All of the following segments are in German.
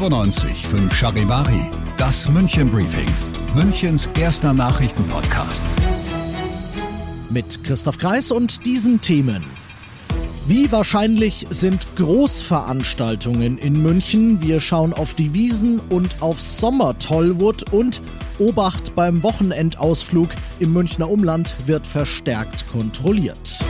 95 5 Charivari, das München Briefing, Münchens erster Nachrichtenpodcast. Mit Christoph Kreis und diesen Themen. Wie wahrscheinlich sind Großveranstaltungen in München? Wir schauen auf die Wiesen und auf Sommer Tollwood und Obacht beim Wochenendausflug im Münchner Umland wird verstärkt kontrolliert.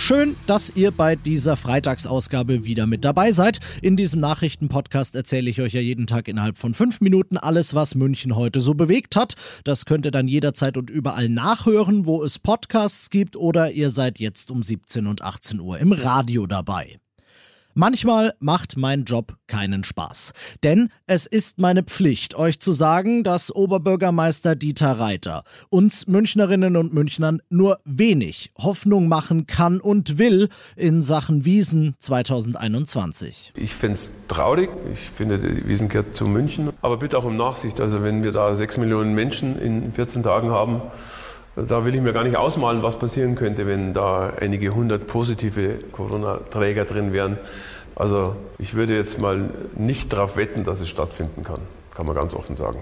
Schön, dass ihr bei dieser Freitagsausgabe wieder mit dabei seid. In diesem Nachrichtenpodcast erzähle ich euch ja jeden Tag innerhalb von fünf Minuten alles, was München heute so bewegt hat. Das könnt ihr dann jederzeit und überall nachhören, wo es Podcasts gibt oder ihr seid jetzt um 17 und 18 Uhr im Radio dabei. Manchmal macht mein Job keinen Spaß. Denn es ist meine Pflicht, euch zu sagen, dass Oberbürgermeister Dieter Reiter uns Münchnerinnen und Münchnern nur wenig Hoffnung machen kann und will in Sachen Wiesen 2021. Ich finde es traurig. Ich finde, die Wiesen gehört zu München. Aber bitte auch um Nachsicht. Also wenn wir da sechs Millionen Menschen in 14 Tagen haben, da will ich mir gar nicht ausmalen, was passieren könnte, wenn da einige hundert positive Corona-Träger drin wären. Also ich würde jetzt mal nicht darauf wetten, dass es stattfinden kann, kann man ganz offen sagen.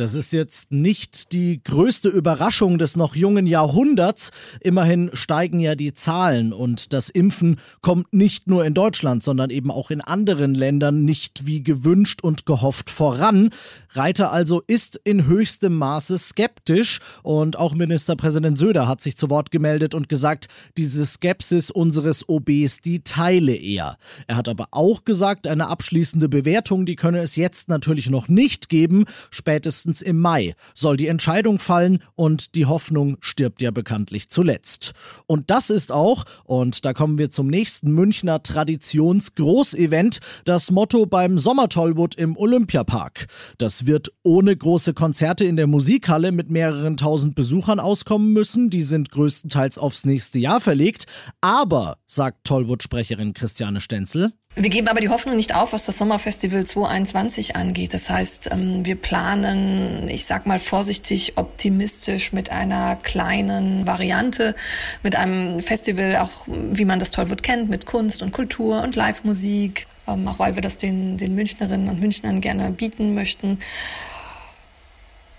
Das ist jetzt nicht die größte Überraschung des noch jungen Jahrhunderts. Immerhin steigen ja die Zahlen und das Impfen kommt nicht nur in Deutschland, sondern eben auch in anderen Ländern nicht wie gewünscht und gehofft voran. Reiter also ist in höchstem Maße skeptisch und auch Ministerpräsident Söder hat sich zu Wort gemeldet und gesagt, diese Skepsis unseres OBs, die teile er. Er hat aber auch gesagt, eine abschließende Bewertung, die könne es jetzt natürlich noch nicht geben. Spätestens frühestens im Mai soll die Entscheidung fallen und die Hoffnung stirbt ja bekanntlich zuletzt. Und das ist auch, und da kommen wir zum nächsten Münchner Traditionsgroßevent, das Motto beim Sommertollwood im Olympiapark. Das wird ohne große Konzerte in der Musikhalle mit mehreren tausend Besuchern auskommen müssen. Die sind größtenteils aufs nächste Jahr verlegt. Aber, sagt Tollwood-Sprecherin Christiane Stenzel, wir geben aber die Hoffnung nicht auf, was das Sommerfestival 2021 angeht. Das heißt, ähm, wir planen, ich sag mal vorsichtig optimistisch mit einer kleinen Variante, mit einem Festival, auch wie man das Tollwood kennt, mit Kunst und Kultur und Live-Musik, ähm, auch weil wir das den, den Münchnerinnen und Münchnern gerne bieten möchten.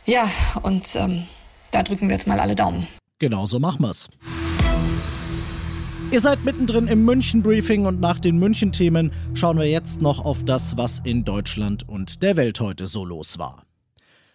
Ja, und ähm, da drücken wir jetzt mal alle Daumen. Genau so machen wir's. Ihr seid mittendrin im München-Briefing und nach den München-Themen schauen wir jetzt noch auf das, was in Deutschland und der Welt heute so los war.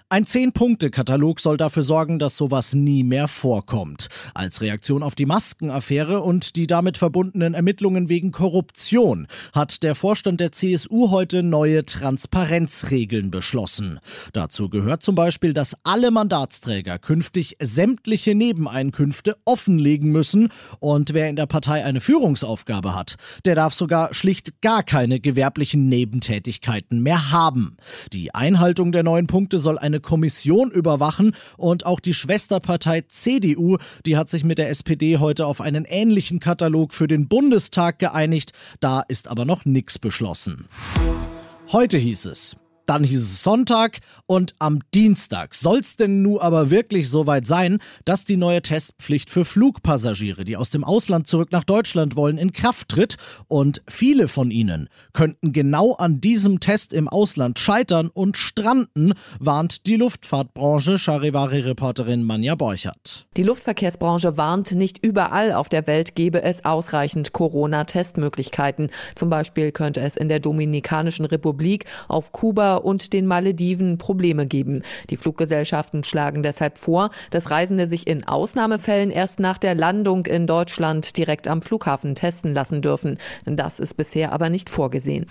Ein Zehn-Punkte-Katalog soll dafür sorgen, dass sowas nie mehr vorkommt. Als Reaktion auf die Maskenaffäre und die damit verbundenen Ermittlungen wegen Korruption hat der Vorstand der CSU heute neue Transparenzregeln beschlossen. Dazu gehört zum Beispiel, dass alle Mandatsträger künftig sämtliche Nebeneinkünfte offenlegen müssen und wer in der Partei eine Führungsaufgabe hat, der darf sogar schlicht gar keine gewerblichen Nebentätigkeiten mehr haben. Die Einhaltung der neuen Punkte soll eine eine Kommission überwachen und auch die Schwesterpartei CDU, die hat sich mit der SPD heute auf einen ähnlichen Katalog für den Bundestag geeinigt. Da ist aber noch nichts beschlossen. Heute hieß es, dann hieß es Sonntag und am Dienstag soll es denn nun aber wirklich soweit sein, dass die neue Testpflicht für Flugpassagiere, die aus dem Ausland zurück nach Deutschland wollen, in Kraft tritt. Und viele von ihnen könnten genau an diesem Test im Ausland scheitern und stranden, warnt die Luftfahrtbranche, Charivari-Reporterin Manja Borchert. Die Luftverkehrsbranche warnt, nicht überall auf der Welt gebe es ausreichend Corona-Testmöglichkeiten. Zum Beispiel könnte es in der Dominikanischen Republik, auf Und den Malediven Probleme geben. Die Fluggesellschaften schlagen deshalb vor, dass Reisende sich in Ausnahmefällen erst nach der Landung in Deutschland direkt am Flughafen testen lassen dürfen. Das ist bisher aber nicht vorgesehen.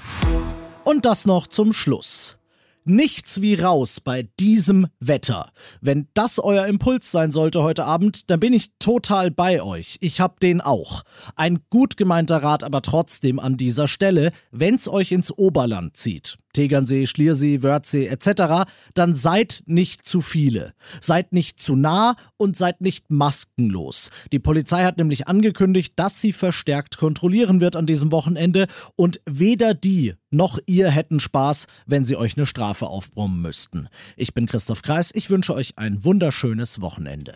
Und das noch zum Schluss. Nichts wie raus bei diesem Wetter. Wenn das euer Impuls sein sollte heute Abend, dann bin ich total bei euch. Ich hab den auch. Ein gut gemeinter Rat aber trotzdem an dieser Stelle, wenn's euch ins Oberland zieht. Tegernsee, Schliersee, Wörthsee etc., dann seid nicht zu viele. Seid nicht zu nah und seid nicht maskenlos. Die Polizei hat nämlich angekündigt, dass sie verstärkt kontrollieren wird an diesem Wochenende und weder die noch ihr hätten Spaß, wenn sie euch eine Strafe aufbrummen müssten. Ich bin Christoph Kreis, ich wünsche euch ein wunderschönes Wochenende.